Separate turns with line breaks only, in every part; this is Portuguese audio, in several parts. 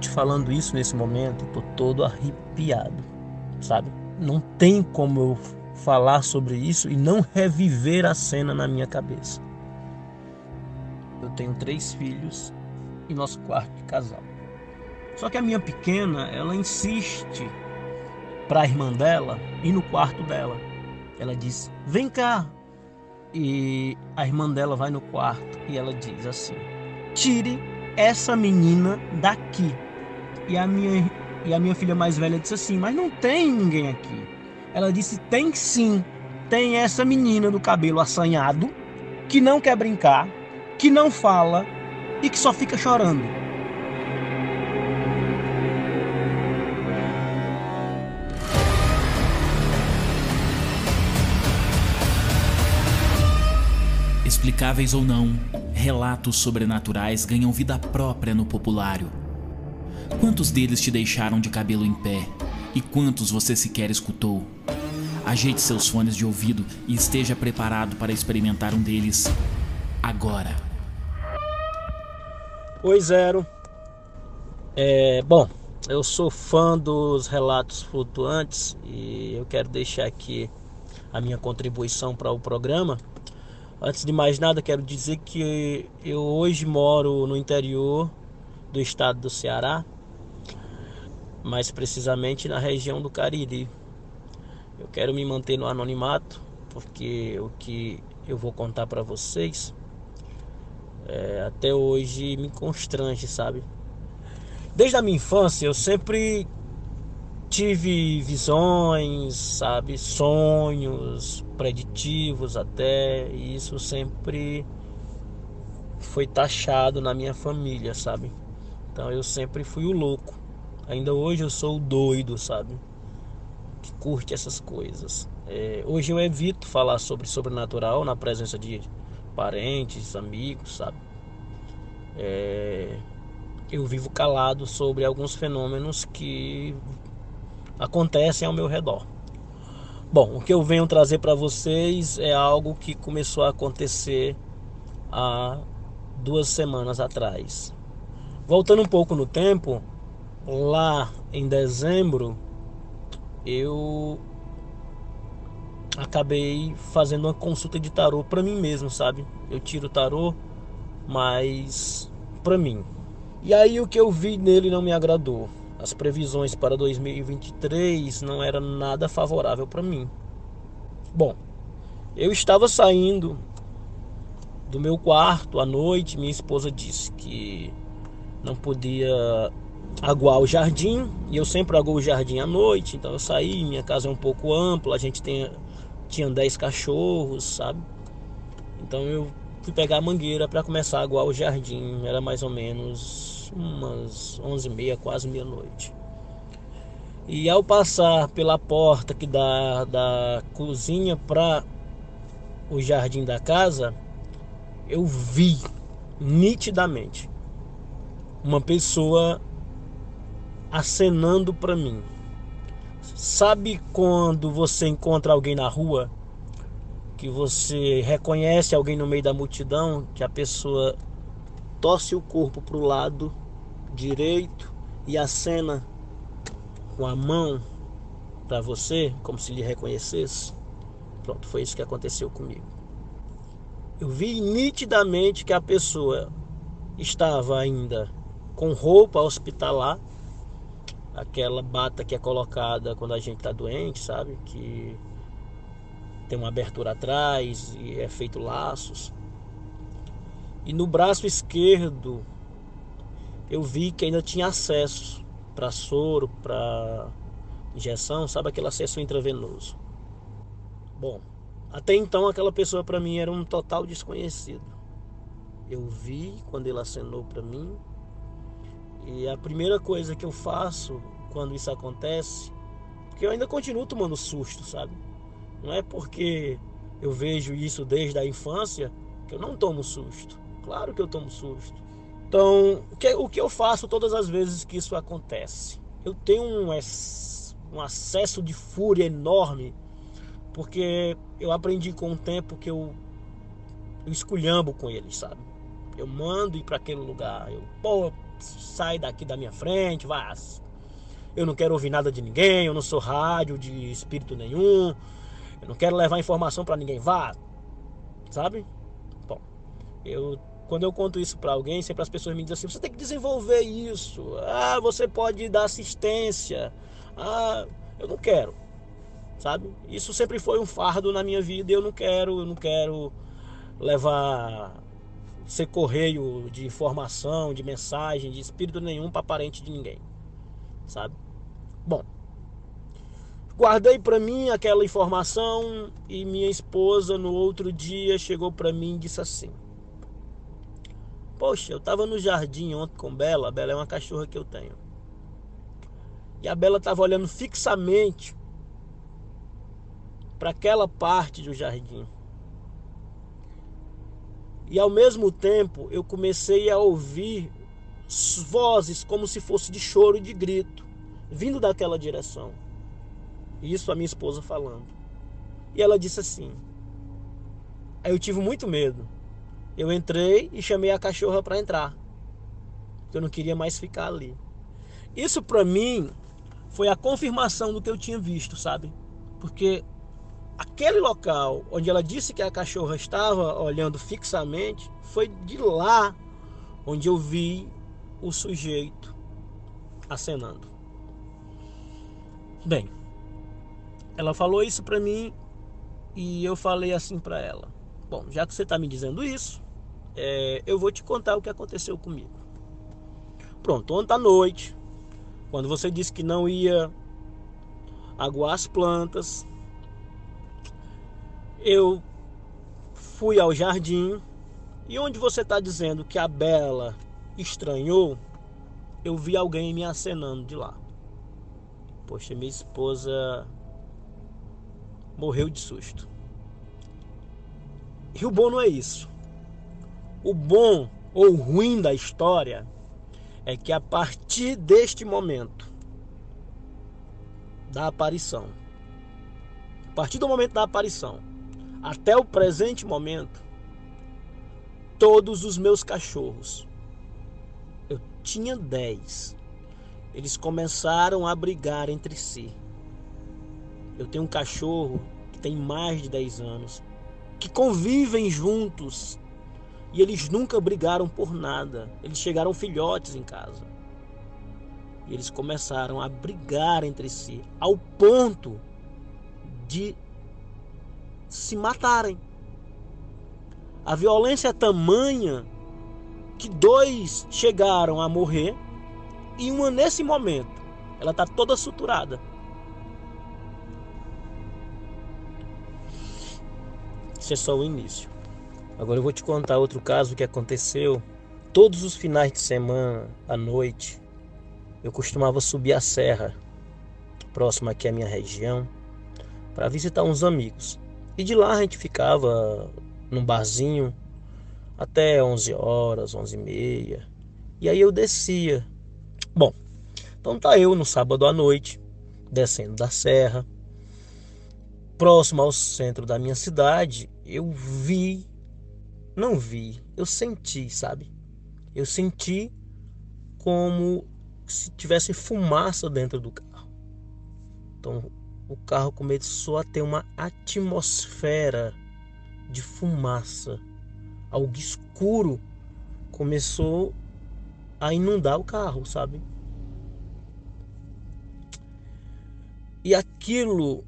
te falando isso nesse momento, tô todo arrepiado, sabe? Não tem como eu falar sobre isso e não reviver a cena na minha cabeça. Eu tenho três filhos e nosso quarto de casal. Só que a minha pequena, ela insiste para a irmã dela ir no quarto dela. Ela diz: "Vem cá". E a irmã dela vai no quarto e ela diz assim: "Tire essa menina daqui". E a minha e a minha filha mais velha disse assim: "Mas não tem ninguém aqui". Ela disse: "Tem sim. Tem essa menina do cabelo assanhado que não quer brincar, que não fala e que só fica chorando".
Explicáveis ou não, relatos sobrenaturais ganham vida própria no populário. Quantos deles te deixaram de cabelo em pé? E quantos você sequer escutou? Ajeite seus fones de ouvido e esteja preparado para experimentar um deles agora.
Oi, Zero. É, bom, eu sou fã dos relatos flutuantes e eu quero deixar aqui a minha contribuição para o programa. Antes de mais nada, quero dizer que eu hoje moro no interior do estado do Ceará, mais precisamente na região do Cariri. Eu quero me manter no anonimato, porque o que eu vou contar para vocês é, até hoje me constrange, sabe? Desde a minha infância eu sempre tive visões, sabe, sonhos preditivos até, e isso sempre foi taxado na minha família, sabe? Então eu sempre fui o louco. Ainda hoje eu sou o doido, sabe? Que curte essas coisas. É, hoje eu evito falar sobre sobrenatural na presença de parentes, amigos, sabe? É, eu vivo calado sobre alguns fenômenos que acontecem ao meu redor. Bom, o que eu venho trazer para vocês é algo que começou a acontecer há duas semanas atrás. Voltando um pouco no tempo, lá em dezembro, eu acabei fazendo uma consulta de tarô para mim mesmo, sabe? Eu tiro tarô, mas para mim. E aí o que eu vi nele não me agradou as previsões para 2023 não eram nada favorável para mim. Bom, eu estava saindo do meu quarto à noite, minha esposa disse que não podia aguar o jardim, e eu sempre aguo o jardim à noite, então eu saí, minha casa é um pouco ampla, a gente tem, tinha 10 cachorros, sabe? Então eu fui pegar a mangueira para começar a aguar o jardim, era mais ou menos umas onze e meia, quase meia-noite. E ao passar pela porta que dá da cozinha para o jardim da casa, eu vi nitidamente uma pessoa acenando para mim. Sabe quando você encontra alguém na rua que você reconhece alguém no meio da multidão, que a pessoa torce o corpo para o lado direito e acena com a mão para você, como se lhe reconhecesse. Pronto, foi isso que aconteceu comigo. Eu vi nitidamente que a pessoa estava ainda com roupa hospitalar, aquela bata que é colocada quando a gente está doente, sabe? Que tem uma abertura atrás e é feito laços. E no braço esquerdo eu vi que ainda tinha acesso para soro, para injeção, sabe aquele acesso intravenoso. Bom, até então aquela pessoa para mim era um total desconhecido. Eu vi quando ele acenou para mim e a primeira coisa que eu faço quando isso acontece, porque eu ainda continuo tomando susto, sabe? Não é porque eu vejo isso desde a infância que eu não tomo susto. Claro que eu tomo susto. Então, o que, o que eu faço todas as vezes que isso acontece? Eu tenho um, um acesso de fúria enorme, porque eu aprendi com o tempo que eu, eu esculhambo com eles, sabe? Eu mando ir para aquele lugar. Eu, pô, sai daqui da minha frente, vá. Eu não quero ouvir nada de ninguém, eu não sou rádio de espírito nenhum. Eu não quero levar informação para ninguém, vá. Sabe? Bom, eu quando eu conto isso para alguém, sempre as pessoas me dizem assim: você tem que desenvolver isso. Ah, você pode dar assistência. Ah, eu não quero. Sabe? Isso sempre foi um fardo na minha vida eu não quero, eu não quero levar ser correio de informação, de mensagem, de espírito nenhum para parente de ninguém. Sabe? Bom, guardei para mim aquela informação e minha esposa no outro dia chegou para mim e disse assim: Poxa, eu tava no jardim ontem com Bela. A Bela é uma cachorra que eu tenho. E a Bela tava olhando fixamente para aquela parte do jardim. E ao mesmo tempo eu comecei a ouvir vozes como se fosse de choro e de grito, vindo daquela direção. Isso a minha esposa falando. E ela disse assim: Aí eu tive muito medo. Eu entrei e chamei a cachorra para entrar. Eu não queria mais ficar ali. Isso para mim foi a confirmação do que eu tinha visto, sabe? Porque aquele local onde ela disse que a cachorra estava olhando fixamente, foi de lá onde eu vi o sujeito acenando. Bem, ela falou isso para mim e eu falei assim para ela: Bom, já que você está me dizendo isso, é, eu vou te contar o que aconteceu comigo. Pronto, ontem à noite, quando você disse que não ia aguar as plantas, eu fui ao jardim e onde você está dizendo que a Bela estranhou, eu vi alguém me acenando de lá. Poxa, minha esposa morreu de susto. E o bom não é isso. O bom ou ruim da história é que a partir deste momento da aparição, a partir do momento da aparição até o presente momento, todos os meus cachorros, eu tinha 10, eles começaram a brigar entre si. Eu tenho um cachorro que tem mais de 10 anos, que convivem juntos e eles nunca brigaram por nada. Eles chegaram filhotes em casa. E eles começaram a brigar entre si, ao ponto de se matarem. A violência é tamanha que dois chegaram a morrer e uma nesse momento ela está toda suturada. Isso é só o início. Agora eu vou te contar outro caso que aconteceu. Todos os finais de semana, à noite, eu costumava subir a serra, próximo aqui à minha região, para visitar uns amigos. E de lá a gente ficava num barzinho até 11 horas, 11 e meia. E aí eu descia. Bom, então tá eu no sábado à noite, descendo da serra, próximo ao centro da minha cidade, eu vi não vi, eu senti, sabe? Eu senti como se tivesse fumaça dentro do carro. Então o carro começou a ter uma atmosfera de fumaça. Algo escuro começou a inundar o carro, sabe? E aquilo,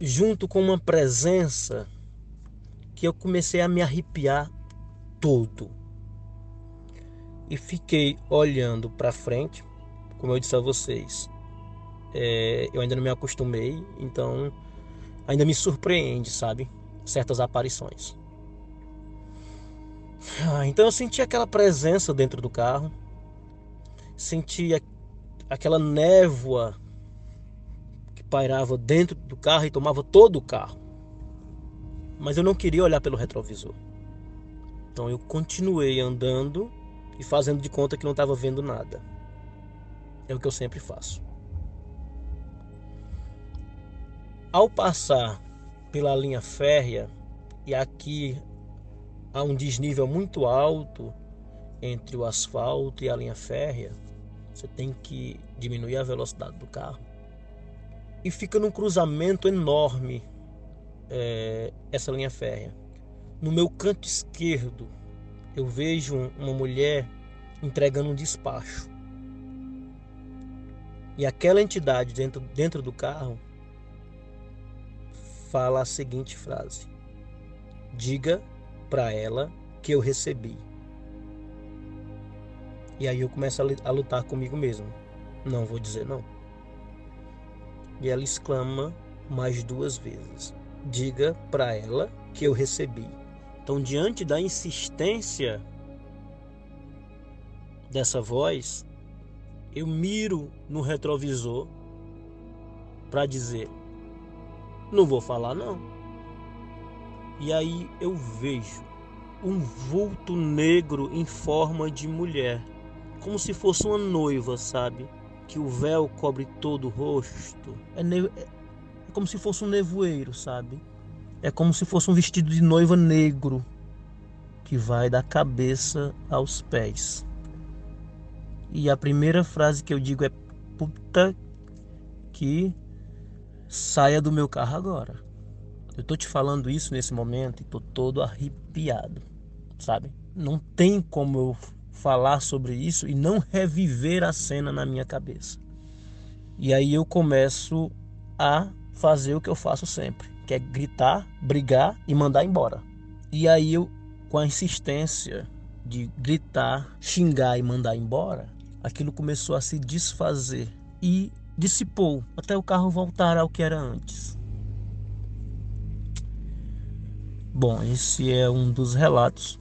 junto com uma presença que eu comecei a me arrepiar todo. E fiquei olhando para frente, como eu disse a vocês. É, eu ainda não me acostumei, então ainda me surpreende, sabe? Certas aparições. Ah, então eu senti aquela presença dentro do carro, senti aquela névoa que pairava dentro do carro e tomava todo o carro mas eu não queria olhar pelo retrovisor. Então eu continuei andando e fazendo de conta que não estava vendo nada. É o que eu sempre faço. Ao passar pela linha férrea, e aqui há um desnível muito alto entre o asfalto e a linha férrea, você tem que diminuir a velocidade do carro. E fica num cruzamento enorme é, essa linha férrea. No meu canto esquerdo, eu vejo uma mulher entregando um despacho. E aquela entidade dentro, dentro do carro fala a seguinte frase: Diga para ela que eu recebi. E aí eu começo a lutar comigo mesmo. Não vou dizer não. E ela exclama mais duas vezes: Diga para ela que eu recebi. Então, diante da insistência dessa voz, eu miro no retrovisor para dizer: Não vou falar não. E aí eu vejo um vulto negro em forma de mulher, como se fosse uma noiva, sabe? Que o véu cobre todo o rosto. É, é como se fosse um nevoeiro, sabe? É como se fosse um vestido de noiva negro que vai da cabeça aos pés. E a primeira frase que eu digo é: puta que saia do meu carro agora. Eu tô te falando isso nesse momento e tô todo arrepiado, sabe? Não tem como eu falar sobre isso e não reviver a cena na minha cabeça. E aí eu começo a fazer o que eu faço sempre, que é gritar, brigar e mandar embora. E aí eu, com a insistência de gritar, xingar e mandar embora, aquilo começou a se desfazer e dissipou até o carro voltar ao que era antes. Bom, esse é um dos relatos.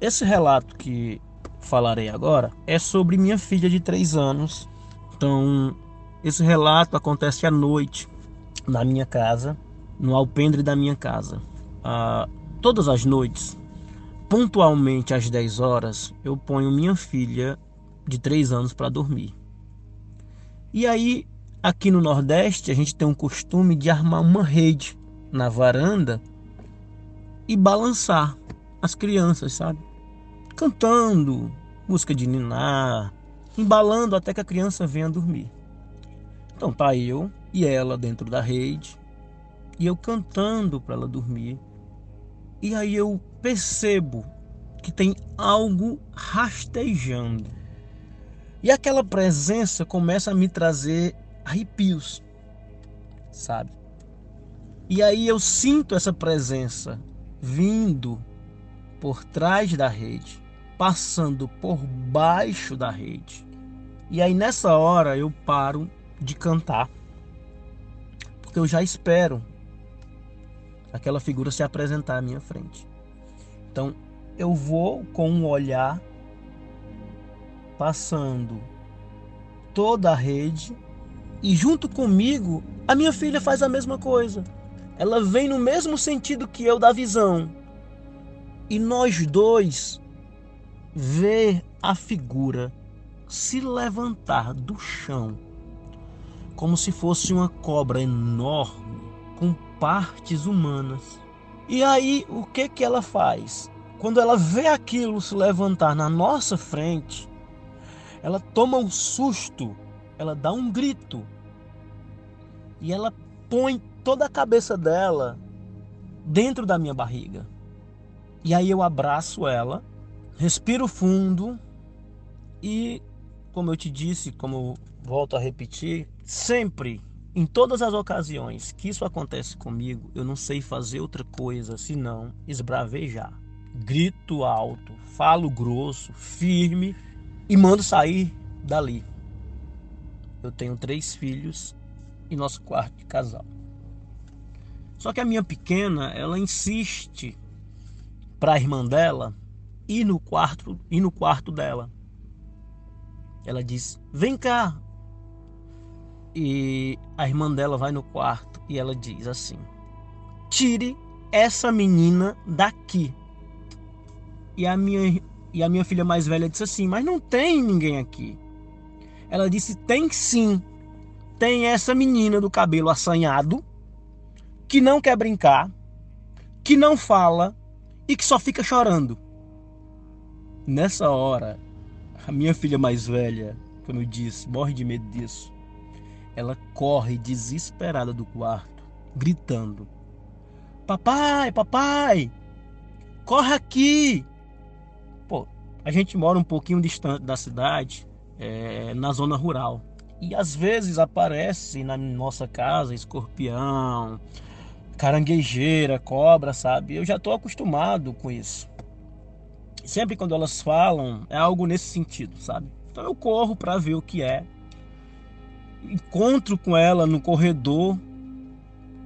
Esse relato que falarei agora é sobre minha filha de 3 anos. Então, esse relato acontece à noite na minha casa, no alpendre da minha casa. Ah, todas as noites, pontualmente às 10 horas, eu ponho minha filha de 3 anos para dormir. E aí, aqui no Nordeste, a gente tem um costume de armar uma rede na varanda e balançar as crianças, sabe? Cantando, música de ninar, embalando até que a criança venha dormir. Então tá eu e ela dentro da rede e eu cantando para ela dormir. E aí eu percebo que tem algo rastejando. E aquela presença começa a me trazer arrepios, sabe? E aí eu sinto essa presença vindo por trás da rede, passando por baixo da rede. E aí nessa hora eu paro de cantar. Porque eu já espero aquela figura se apresentar à minha frente. Então, eu vou com um olhar passando toda a rede e junto comigo a minha filha faz a mesma coisa. Ela vem no mesmo sentido que eu da visão. E nós dois ver a figura se levantar do chão como se fosse uma cobra enorme com partes humanas. E aí, o que que ela faz? Quando ela vê aquilo se levantar na nossa frente, ela toma um susto, ela dá um grito. E ela põe toda a cabeça dela dentro da minha barriga. E aí eu abraço ela, respiro fundo e, como eu te disse, como volto a repetir, sempre, em todas as ocasiões que isso acontece comigo, eu não sei fazer outra coisa senão esbravejar. Grito alto, falo grosso, firme e mando sair dali. Eu tenho três filhos e nosso quarto de casal. Só que a minha pequena, ela insiste para a irmã dela ir no quarto, ir no quarto dela. Ela diz: "Vem cá, e a irmã dela vai no quarto e ela diz assim: Tire essa menina daqui. E a minha, e a minha filha mais velha disse assim: Mas não tem ninguém aqui. Ela disse: Tem sim. Tem essa menina do cabelo assanhado, que não quer brincar, que não fala e que só fica chorando. Nessa hora, a minha filha mais velha, como eu disse, morre de medo disso. Ela corre desesperada do quarto, gritando: Papai, papai, corre aqui! A gente mora um pouquinho distante da cidade, é, na zona rural. E às vezes aparece na nossa casa escorpião, caranguejeira, cobra, sabe? Eu já estou acostumado com isso. Sempre quando elas falam, é algo nesse sentido, sabe? Então eu corro para ver o que é. Encontro com ela no corredor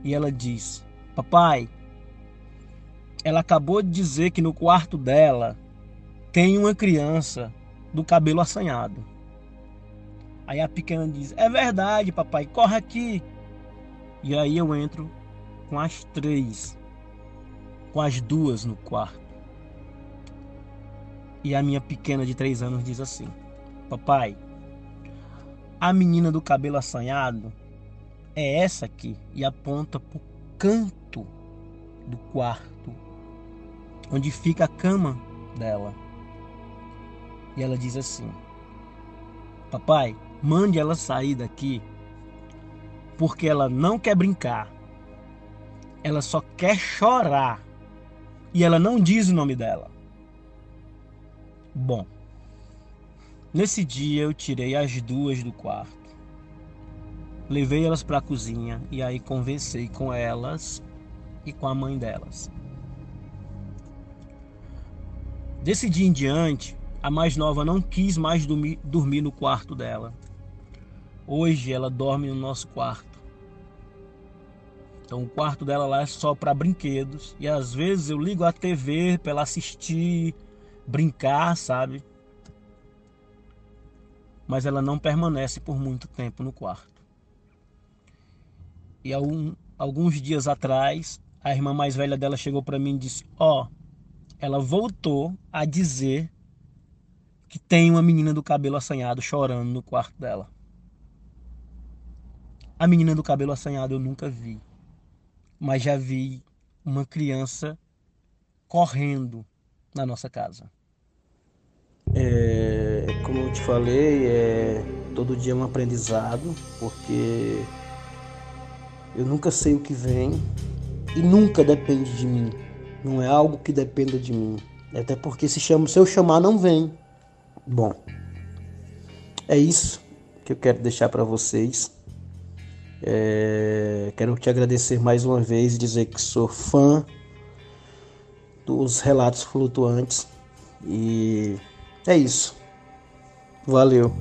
e ela diz: Papai, ela acabou de dizer que no quarto dela tem uma criança do cabelo assanhado. Aí a pequena diz: É verdade, papai, corre aqui. E aí eu entro com as três, com as duas no quarto. E a minha pequena de três anos diz assim: Papai, a menina do cabelo assanhado é essa aqui. E aponta pro canto do quarto, onde fica a cama dela. E ela diz assim: Papai, mande ela sair daqui, porque ela não quer brincar ela só quer chorar. E ela não diz o nome dela. Bom, nesse dia eu tirei as duas do quarto. Levei elas para a cozinha e aí conversei com elas e com a mãe delas. Desse dia em diante, a mais nova não quis mais dormir, dormir no quarto dela. Hoje ela dorme no nosso quarto. Então o quarto dela lá é só para brinquedos. E às vezes eu ligo a TV para ela assistir, brincar, sabe? Mas ela não permanece por muito tempo no quarto. E alguns dias atrás, a irmã mais velha dela chegou para mim e disse: Ó, oh, ela voltou a dizer que tem uma menina do cabelo assanhado chorando no quarto dela. A menina do cabelo assanhado eu nunca vi mas já vi uma criança correndo na nossa casa. É, como eu te falei, é todo dia um aprendizado, porque eu nunca sei o que vem e nunca depende de mim. Não é algo que dependa de mim. Até porque se, chama, se eu chamar, não vem. Bom, é isso que eu quero deixar para vocês. É, quero te agradecer mais uma vez e dizer que sou fã dos relatos flutuantes. E é isso. Valeu.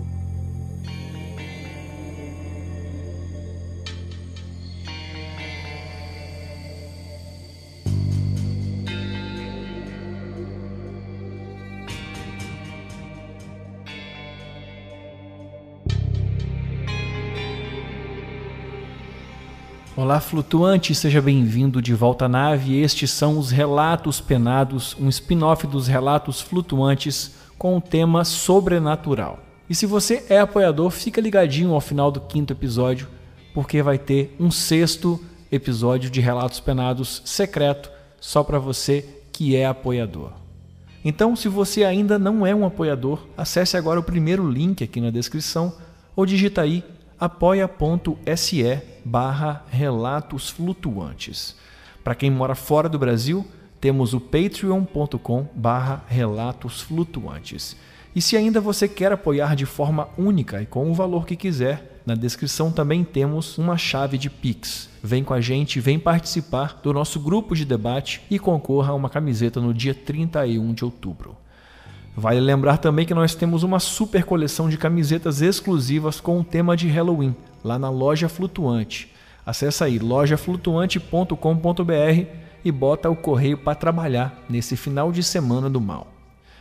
Olá, flutuante, seja bem-vindo de volta à nave. Estes são os Relatos Penados, um spin-off dos Relatos Flutuantes com o tema sobrenatural. E se você é apoiador, fica ligadinho ao final do quinto episódio, porque vai ter um sexto episódio de Relatos Penados secreto só para você que é apoiador. Então, se você ainda não é um apoiador, acesse agora o primeiro link aqui na descrição ou digita aí apoia.se barra relatos flutuantes. Para quem mora fora do Brasil, temos o patreon.com barra relatos flutuantes. E se ainda você quer apoiar de forma única e com o valor que quiser, na descrição também temos uma chave de Pix. Vem com a gente, vem participar do nosso grupo de debate e concorra a uma camiseta no dia 31 de outubro. Vale lembrar também que nós temos uma super coleção de camisetas exclusivas com o tema de Halloween, lá na loja Flutuante. Acesse aí lojaflutuante.com.br e bota o correio para trabalhar nesse final de semana do mal.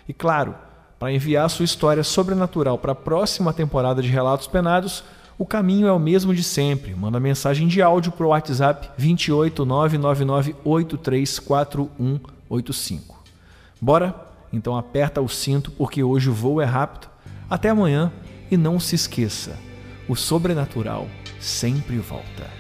E claro, para enviar sua história sobrenatural para a próxima temporada de Relatos Penados, o caminho é o mesmo de sempre. Manda mensagem de áudio para o WhatsApp 28999834185. Bora? Então aperta o cinto porque hoje o voo é rápido. Até amanhã e não se esqueça: o sobrenatural sempre volta.